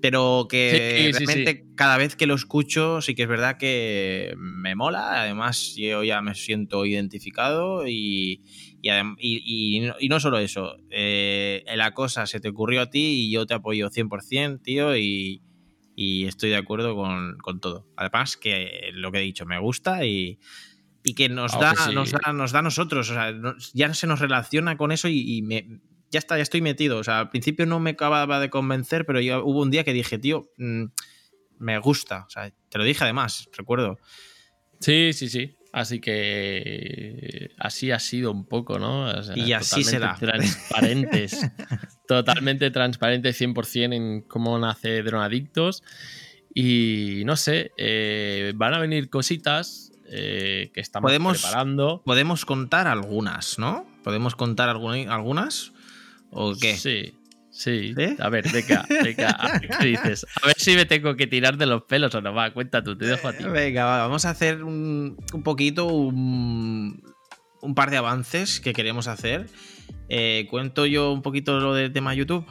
Pero que realmente cada vez que lo escucho sí que es verdad que me mola, además yo ya me siento identificado y, y, y, no solo eso, eh, la cosa se te ocurrió a ti y yo te apoyo 100%, tío, y, estoy de acuerdo con, todo. Además, que lo que he dicho me gusta y, que nos, da, nos, da, nos da a nosotros, o sea, ya se nos relaciona con eso y, me, ya está, ya estoy metido. O sea, al principio no me acababa de convencer, pero ya hubo un día que dije, tío, mm, me gusta. O sea, te lo dije además, recuerdo. Sí, sí, sí. Así que así ha sido un poco, ¿no? y así será. Transparentes. *laughs* totalmente transparentes 100% en cómo nace Dronadictos. Y no sé, eh, van a venir cositas eh, que estamos preparando. Podemos contar algunas, ¿no? Podemos contar algunas. ¿O qué? Sí. Sí, a ver, Deca, Deca, ¿qué dices? A ver si me tengo que tirar de los pelos o no, va, cuenta tú, te dejo a ti. Venga, vamos a hacer un, poquito, un, par de avances que queremos hacer. Eh, cuento yo un poquito lo del tema YouTube.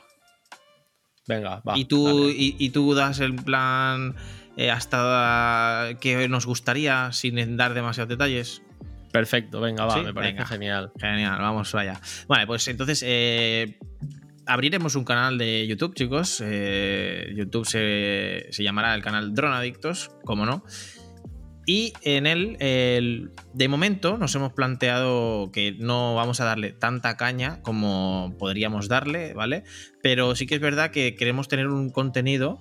Venga, va. Y tú, y, tú das el plan eh, hasta que nos gustaría sin dar demasiados detalles. Perfecto, venga, va, me parece genial. Genial, vamos vaya. Vale, pues entonces eh, abriremos un canal de YouTube, chicos. Eh, YouTube se, llamará el canal Dronadictos, como no. Y en él, de momento, nos hemos planteado que no vamos a darle tanta caña como podríamos darle, ¿vale? Pero sí que es verdad que queremos tener un contenido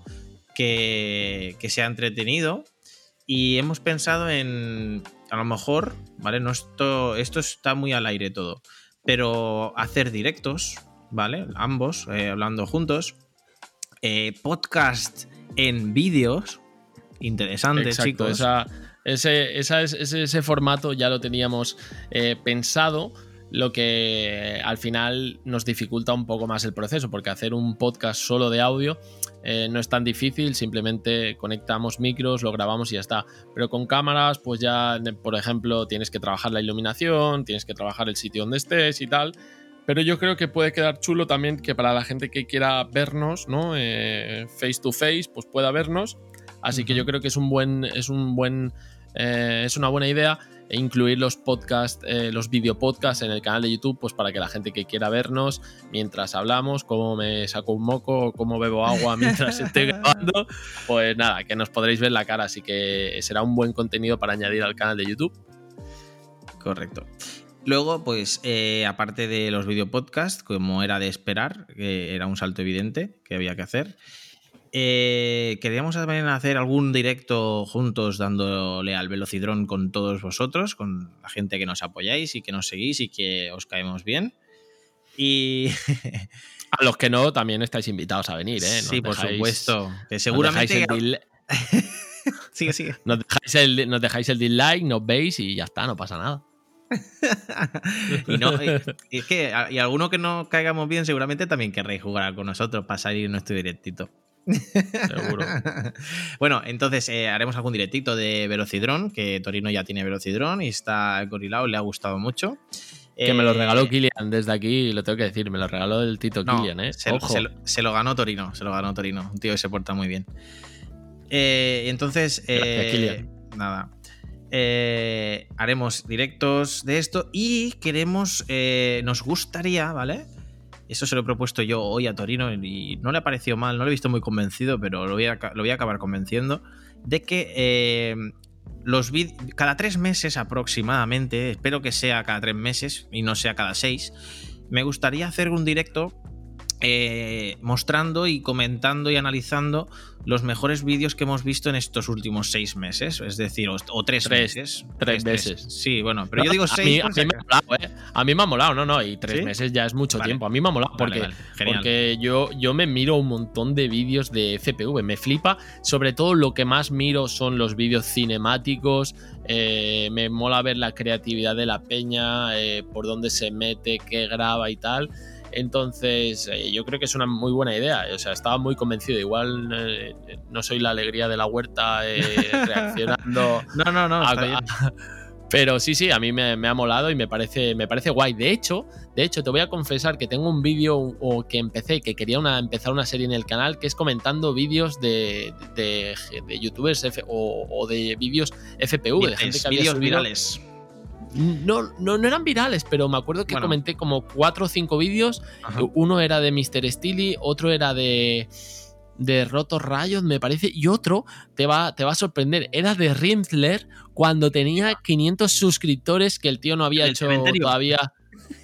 que, que sea entretenido. Y hemos pensado en, a lo mejor, ¿vale? Esto, esto está muy al aire todo. Pero hacer directos, ¿vale? Ambos, eh, hablando juntos. Eh, podcast en vídeos. Interesante, Exacto, chicos. esa- ese, esa ese, ese formato ya lo teníamos eh, pensado, lo que al final nos dificulta un poco más el proceso, porque hacer un podcast solo de audio eh, no es tan difícil, simplemente conectamos micros, lo grabamos y ya está. Pero con cámaras, pues ya, por ejemplo, tienes que trabajar la iluminación, tienes que trabajar el sitio donde estés y tal. Pero yo creo que puede quedar chulo también que para la gente que quiera vernos, ¿no? Eh, face to face, pues pueda vernos. Así que Ujú. yo creo que es un buen, es un buen, eh, es una buena idea e incluir los podcasts, eh, los videopodcasts en el canal de YouTube, pues para que la gente que quiera vernos mientras hablamos, cómo me saco un moco, cómo bebo agua mientras estoy *laughs* grabando, pues nada, que nos podréis ver la cara, así que será un buen contenido para añadir al canal de YouTube. Correcto. Luego, pues, eh, aparte de los videopodcasts, como era de esperar, que era un salto evidente que había que hacer, eh, queríamos también hacer algún directo juntos dándole al velocidrón con todos vosotros, con la gente que nos apoyáis y que nos seguís y que os caemos bien. Y *laughs* A los que no, también estáis invitados a venir, ¿eh? Nos sí, por dejáis- supuesto. Que seguramente. *laughs* Sigue, sigue. *laughs* Nos dejáis, el, nos dejáis el dislike, nos veis y ya está, no pasa nada. *laughs* y no, y- y es que y alguno que no caigamos bien, seguramente también querréis jugar con nosotros para salir en nuestro directito. Seguro. *laughs* bueno, entonces eh, haremos algún directito de Velocidrón, que Torino ya tiene Velocidrón y está gorilado, le ha gustado mucho. Que me lo Eh, regaló Kilian desde aquí, lo tengo que decir, me lo regaló el Tito no, Kilian, ¿eh? Se, lo- Ojo. se lo, se lo ganó Torino, se lo ganó Torino. Un tío que se porta muy bien. Eh, entonces, Gracias, Kilian. nada. Eh, haremos directos de esto y queremos, eh, nos gustaría, ¿vale? Eso se lo he propuesto yo hoy a Torino y no le ha parecido mal, no lo he visto muy convencido, pero lo voy a, lo voy a acabar convenciendo de que eh, los cada tres meses aproximadamente, espero que sea cada tres meses y no sea cada seis, me gustaría hacer un directo eh, mostrando y comentando y analizando los mejores vídeos que hemos visto en estos últimos seis meses, es decir, o, o tres, Tres- meses. tres Es meses. Sí, bueno, pero yo No, digo a seis. mí, a mí me ha molado, ¿eh? A mí me ha molado, no, no, y tres ¿Sí? meses ya es mucho Vale. tiempo. A mí me ha molado porque, vale, porque yo, yo me miro un montón de vídeos de FPV, me flipa. Sobre todo lo que más miro son los vídeos cinemáticos. eh, me mola ver la creatividad de la peña, eh, por dónde se mete, qué graba y tal. Entonces, eh, yo creo que es una muy buena idea. O sea, estaba muy convencido. Igual eh, no soy la alegría de la huerta eh, *laughs* reaccionando No, no, no. a- está bien. a- *laughs* pero sí, sí, a mí me, me ha molado y me parece, me parece guay. De hecho, de hecho, te voy a confesar que tengo un vídeo o que empecé, que quería una, empezar una serie en el canal, que es comentando vídeos de, de, de youtubers F- o, o de vídeos FPV, de gente que había virales. No, no, no eran virales, pero me acuerdo que Bueno. comenté como cuatro o cinco vídeos. Ajá. Uno era de Mr. Steely, otro era de de Rotos Rayos, me parece, y otro te va, te va a sorprender, era de Rinsler cuando tenía 500 suscriptores que el tío no había ¿En el hecho cementerio? todavía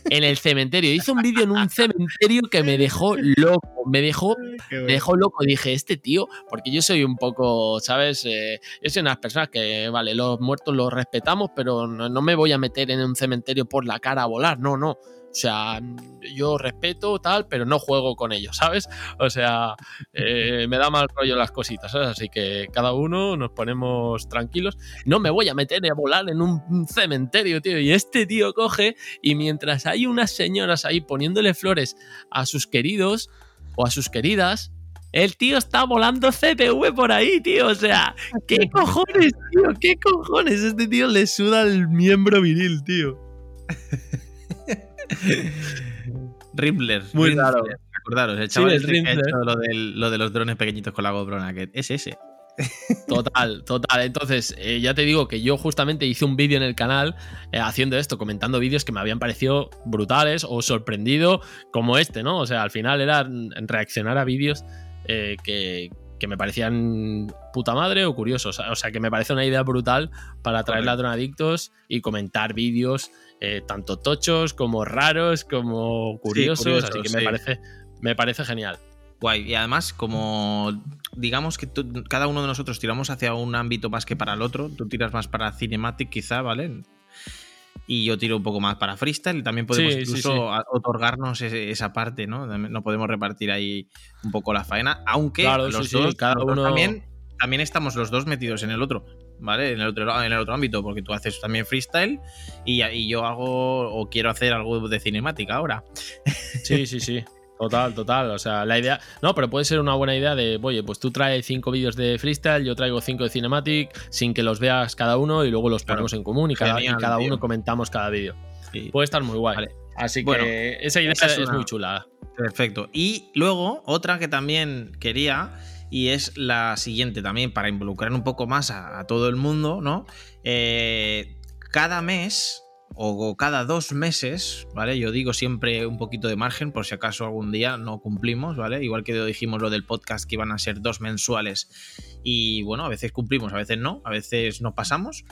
en el cementerio. Hizo un vídeo en un cementerio que me dejó loco, me dejó me dejó loco. Dije, este tío, porque yo soy un poco, ¿sabes? Eh, yo soy unas personas que, vale, los muertos los respetamos, pero no, no me voy a meter en un cementerio por la cara a volar, no, no. O sea, yo respeto tal, pero no juego con ellos, ¿sabes? O sea, eh, me da mal rollo las cositas, ¿sabes? Así que cada uno nos ponemos tranquilos. No me voy a meter a volar en un, un cementerio, tío. Y este tío coge y mientras hay unas señoras ahí poniéndole flores a sus queridos o a sus queridas, el tío está volando CPV por ahí, tío. O sea, ¿qué *laughs* cojones, tío? ¿Qué cojones? Este tío le suda el miembro viril, tío. *laughs* Rimbler. Muy Rimbler. raro. Acordaros, el chaval este que ha Rimbler. hecho lo, del- lo de los drones pequeñitos con la GoPro que es ese. *laughs* Total, total. Entonces, eh, ya te digo que yo justamente hice un vídeo en el canal eh, haciendo esto, comentando vídeos que me habían parecido brutales o sorprendido, como este, ¿no? O sea, al final era reaccionar a vídeos eh, que, que me parecían puta madre o curiosos. O sea, que me parece una idea brutal para traer ladronadictos y comentar vídeos eh, tanto tochos como raros, como curiosos. curiosos, así que me parece, me parece genial. Guay. Y además, como digamos que tú- cada uno de nosotros tiramos hacia un ámbito más que para el otro, tú tiras más para Cinematic quizá, ¿vale? y yo tiro un poco más para freestyle. También podemos incluso otorgarnos esa parte, ¿no? No podemos repartir ahí un poco la faena, aunque los dos, cada uno... también, también estamos los dos metidos en el otro. ¿Vale? En el otro, en el otro ámbito, porque tú haces también freestyle y, y yo hago o quiero hacer algo de cinemática ahora. Sí, sí, sí. Total, total. O sea, la idea. No, pero puede ser una buena idea de, oye, pues tú traes cinco vídeos de freestyle, yo traigo cinco de cinematic, sin que los veas cada uno y luego los ponemos en común y cada, cada uno comentamos cada vídeo. Puede estar muy guay. Así que esa idea es, muy chula. Perfecto. Y luego, otra que también quería, y es la siguiente también, para involucrar un poco más a, todo el mundo, ¿no? Eh, cada mes o cada dos meses, ¿vale? Yo digo siempre un poquito de margen por si acaso algún día no cumplimos, ¿vale? Igual que dijimos lo del podcast que iban a ser dos mensuales y bueno, a veces cumplimos, a veces no, a veces no pasamos.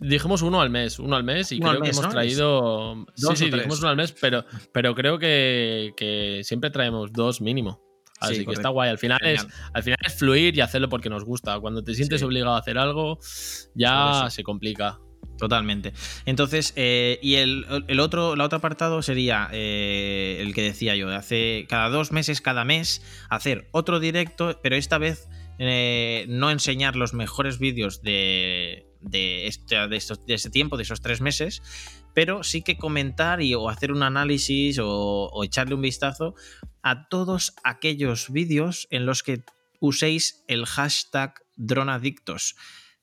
dijimos uno al mes, uno al mes y creo que hemos traído... Sí, sí, dijimos uno al mes, pero, pero creo que, siempre traemos dos mínimo. Así que está guay. Al final, es, al final es fluir y hacerlo porque nos gusta. Cuando te sientes obligado a hacer algo, ya se complica. Totalmente. Entonces, eh, y el, otro, el otro apartado sería eh, el que decía yo, de hace cada dos meses, cada mes, hacer otro directo, pero esta vez eh, no enseñar los mejores vídeos de, de, este, de, estos, de ese tiempo, de esos tres meses, pero sí que comentar y, o hacer un análisis o, o echarle un vistazo a todos aquellos vídeos en los que uséis el hashtag dronadictos.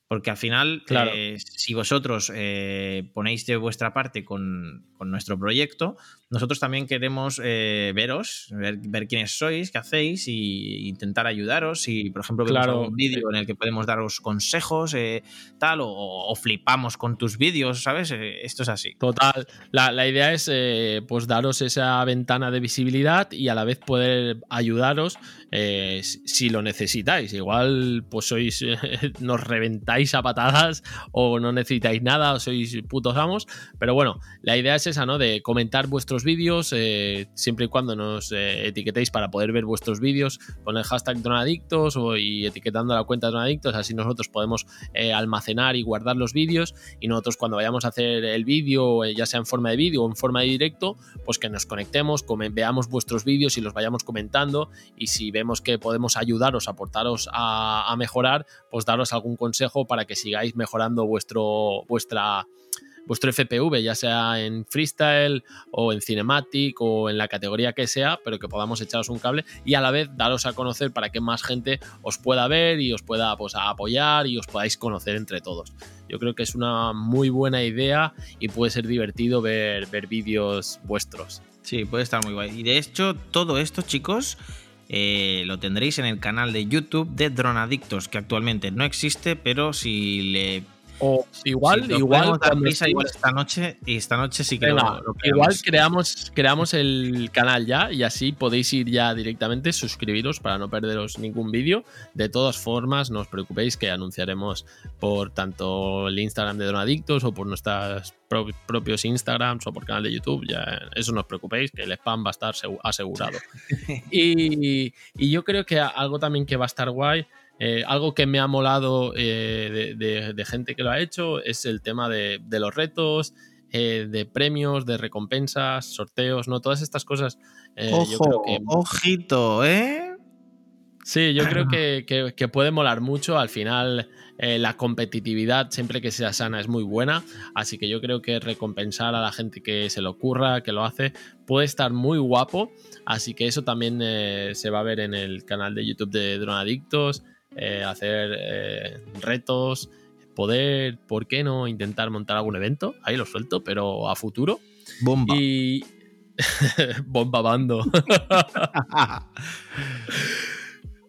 Porque al final, eh, si vosotros eh, ponéis de vuestra parte con, con nuestro proyecto, nosotros también queremos eh, veros, ver, quiénes sois, qué hacéis y intentar ayudaros. Y, por ejemplo, vemos un vídeo en el que podemos daros consejos, eh, tal, o, flipamos con tus vídeos, ¿sabes? Eh, esto es así. Total. La, idea es pues daros esa ventana de visibilidad y a la vez poder ayudaros si lo necesitáis. Igual, pues sois, *laughs* nos reventáis a patadas o no necesitáis nada o sois putos amos. Pero bueno, la idea es esa, ¿no? De comentar vuestros vídeos, eh, siempre y cuando nos eh, etiquetéis para poder ver vuestros vídeos con el hashtag Dronadictos o, y etiquetando la cuenta Dronadictos, así nosotros podemos eh, almacenar y guardar los vídeos y nosotros cuando vayamos a hacer el vídeo, ya sea en forma de vídeo o en forma de directo, pues que nos conectemos, veamos vuestros vídeos y los vayamos comentando y si vemos que podemos ayudaros, aportaros a, a mejorar, pues daros algún consejo para que sigáis mejorando vuestro, vuestra vuestro FPV, ya sea en freestyle o en cinematic o en la categoría que sea, pero que podamos echaros un cable y a la vez daros a conocer para que más gente os pueda ver y os pueda pues, apoyar y os podáis conocer entre todos. Yo creo que es una muy buena idea y puede ser divertido ver, ver vídeos vuestros. Sí, puede estar muy guay. Y de hecho, todo esto, chicos, eh, lo tendréis en el canal de YouTube de Dronadictos, que actualmente no existe, pero si le o igual, igual, igual esta noche y esta noche sí que Igual creamos, creamos el canal ya y así podéis ir ya directamente, suscribiros para no perderos ningún vídeo. De todas formas, no os preocupéis que anunciaremos por tanto el Instagram de Donadictos o por nuestros propios Instagrams o por canal de YouTube. Ya, eso no os preocupéis, que el spam va a estar asegurado. *laughs* y, y yo creo que algo también que va a estar guay eh, algo que me ha molado eh, de, gente que lo ha hecho es el tema de, los retos, eh, de premios, de recompensas, sorteos, ¿no? Todas estas cosas. Ojo, ojito, ¿eh? Sí, yo creo *laughs* que, puede molar mucho. Al final, la competitividad, siempre que sea sana, es muy buena. Así que yo creo que recompensar a la gente que se lo ocurra, que lo hace, puede estar muy guapo. Así que eso también se va a ver en el canal de YouTube de Dronadictos. Eh, hacer eh, retos, poder, ¿por qué no intentar montar algún evento? Ahí lo suelto, pero a futuro. Bomba. Y. *laughs* Bomba bando. *laughs*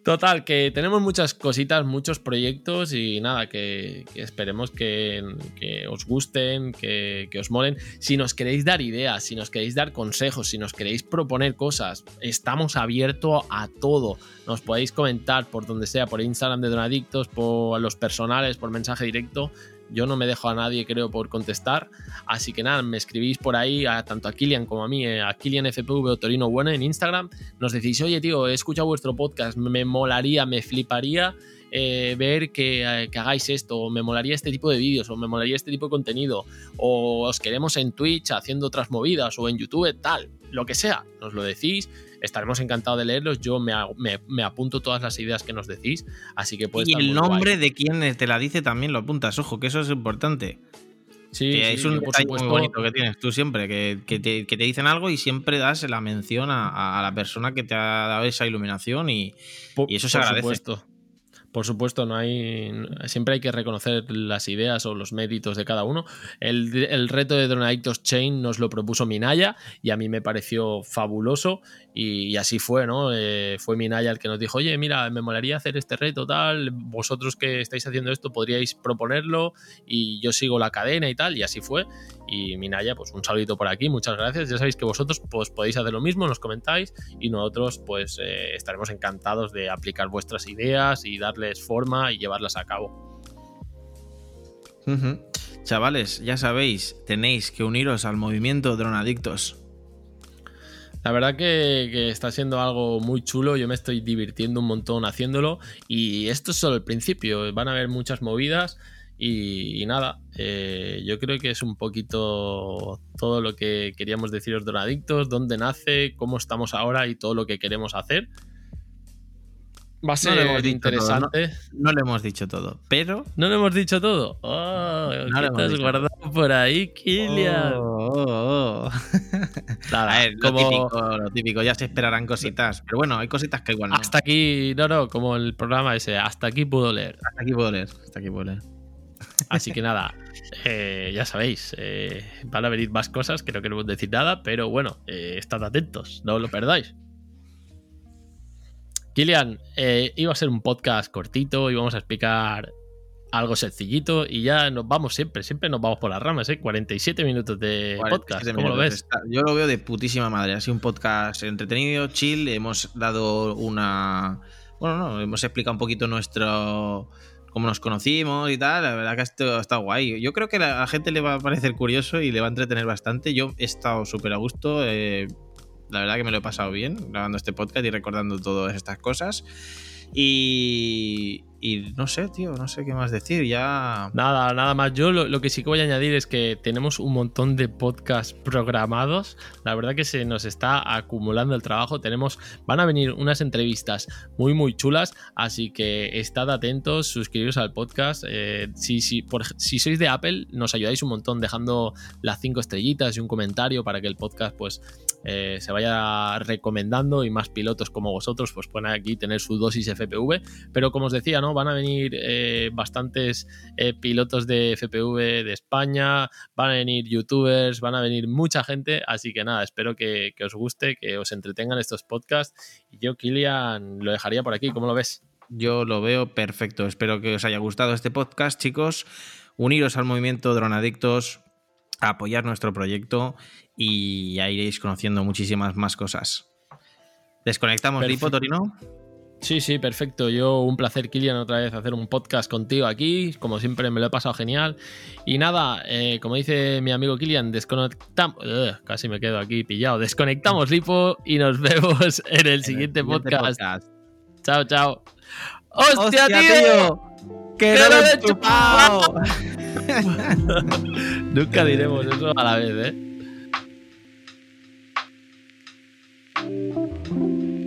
Total, que tenemos muchas cositas, muchos proyectos y nada, que, esperemos que, os gusten, que, os molen. Si nos queréis dar ideas, si nos queréis dar consejos, si nos queréis proponer cosas, estamos abiertos a todo. Nos podéis comentar por donde sea, por Instagram de Donadictos, por los personales, por mensaje directo. Yo no me dejo a nadie, creo, por contestar. Así que nada, me escribís por ahí, a, tanto a Kilian como a mí, eh, a Kilian FPV o Torino Bueno en Instagram. Nos decís, oye, tío, he escuchado vuestro podcast, me molaría, me fliparía eh, ver que, que, hagáis esto, o me molaría este tipo de vídeos, o me molaría este tipo de contenido, o os queremos en Twitch haciendo otras movidas, o en YouTube, tal, lo que sea, nos lo decís estaremos encantados de leerlos. Yo me, me, apunto todas las ideas que nos decís, así que Y el nombre de quien te la dice también lo apuntas, ojo, que eso es importante. Sí, es un detalle muy bonito que tienes tú siempre, que, que, te, dicen algo y siempre das la mención a, la persona que te ha dado esa iluminación y, y eso se agradece. Supuesto. Por supuesto, no hay. Siempre hay que reconocer las ideas o los méritos de cada uno. El, reto de Dronadictos Chain nos lo propuso Minaya y a mí me pareció fabuloso. Y, así fue, ¿no? Eh, fue Minaya el que nos dijo: Oye, mira, me molaría hacer este reto, tal. Vosotros que estáis haciendo esto podríais proponerlo y yo sigo la cadena y tal. Y así fue. Y Minaya, pues un saludito por aquí, muchas gracias. Ya sabéis que vosotros pues, podéis hacer lo mismo, nos comentáis y nosotros pues eh, estaremos encantados de aplicar vuestras ideas y darles forma y llevarlas a cabo. Chavales, ya sabéis, tenéis que uniros al movimiento Dronadictos. La verdad que, está siendo algo muy chulo, yo me estoy divirtiendo un montón haciéndolo y esto es solo el principio, van a haber muchas movidas. Y, nada, eh, yo creo que es un poquito todo lo que queríamos deciros Donadictos, dónde nace, cómo estamos ahora y todo lo que queremos hacer. Va a ser interesante. no, le hemos dicho todo, pero. No le hemos dicho todo. Oh, ¿Qué te has guardado por ahí, Kilian? Oh, oh, oh. *laughs* Nada, lo, típico, lo típico, ya se esperarán cositas. Pero bueno, hay cositas que igual no. Hasta aquí, no, no, como el programa ese, hasta aquí puedo leer. Hasta aquí puedo leer, hasta aquí puedo leer. *laughs* Así que nada, eh, ya sabéis, eh, van a venir más cosas que no queremos decir nada, pero bueno, eh, estad atentos, no os lo perdáis. Kilian, iba a ser un podcast cortito, íbamos a explicar algo sencillito y ya nos vamos siempre, siempre nos vamos por las ramas, ¿eh? 47 minutos de podcast, ¿cómo lo ves? yo lo veo de putísima madre, ha sido un podcast entretenido, chill, hemos dado una... Bueno, no, hemos explicado un poquito nuestro cómo nos conocimos y tal. La verdad que esto está guay. Yo creo que a la gente le va a parecer curioso y le va a entretener bastante. Yo he estado súper a gusto. Eh, la verdad que me lo he pasado bien grabando este podcast y recordando todas estas cosas. Y, y no sé, tío, no sé qué más decir. Ya. Nada, nada más. Yo lo, que sí que voy a añadir es que tenemos un montón de podcasts programados. La verdad que se nos está acumulando el trabajo. Tenemos. Van a venir unas entrevistas muy, muy chulas. Así que estad atentos, suscribiros al podcast. Eh, si, si, por, si sois de Apple, nos ayudáis un montón dejando las cinco estrellitas y un comentario para que el podcast, pues. Eh, se vaya recomendando y más pilotos como vosotros pues puedan aquí tener su dosis FPV pero como os decía no van a venir eh, bastantes eh, pilotos de FPV de España, van a venir youtubers, van a venir mucha gente, así que nada, espero que, os guste, que os entretengan estos podcasts. Y yo, Kilian, lo dejaría por aquí, ¿cómo lo ves? Yo lo veo perfecto, espero que os haya gustado este podcast, chicos. Uniros al movimiento Dronadictos, apoyar nuestro proyecto y ya iréis conociendo muchísimas más cosas. ¿Desconectamos Lipo, Torino? Sí, sí, perfecto. Yo un placer, Kilian, otra vez hacer un podcast contigo aquí. Como siempre, me lo he pasado genial. Y nada, eh, como dice mi amigo Kilian, desconectamos. casi me quedo aquí pillado. Desconectamos Lipo y nos *laughs* vemos en el, siguiente, podcast. Chao, chao. ¡Hostia, tío! ¡Que no lo he chupado! *laughs* Nunca diremos eso a la vez, ¿eh? Thank you.